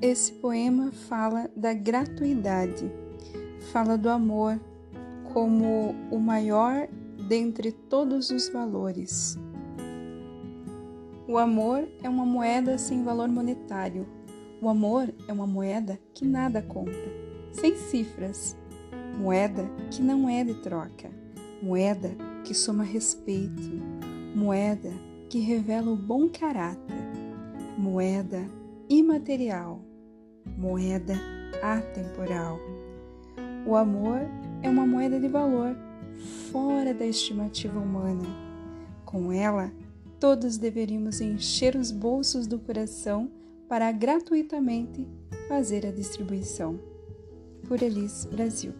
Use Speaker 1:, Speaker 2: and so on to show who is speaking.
Speaker 1: esse poema fala da gratuidade, fala do amor como o maior dentre todos os valores. O amor é uma moeda sem valor monetário. O amor é uma moeda que nada compra, sem cifras. Moeda que não é de troca. Moeda que soma respeito. Moeda que revela o bom caráter. Moeda imaterial. Moeda atemporal. O amor é uma moeda de valor fora da estimativa humana. Com ela, todos deveríamos encher os bolsos do coração para gratuitamente fazer a distribuição. Por Elis Brasil.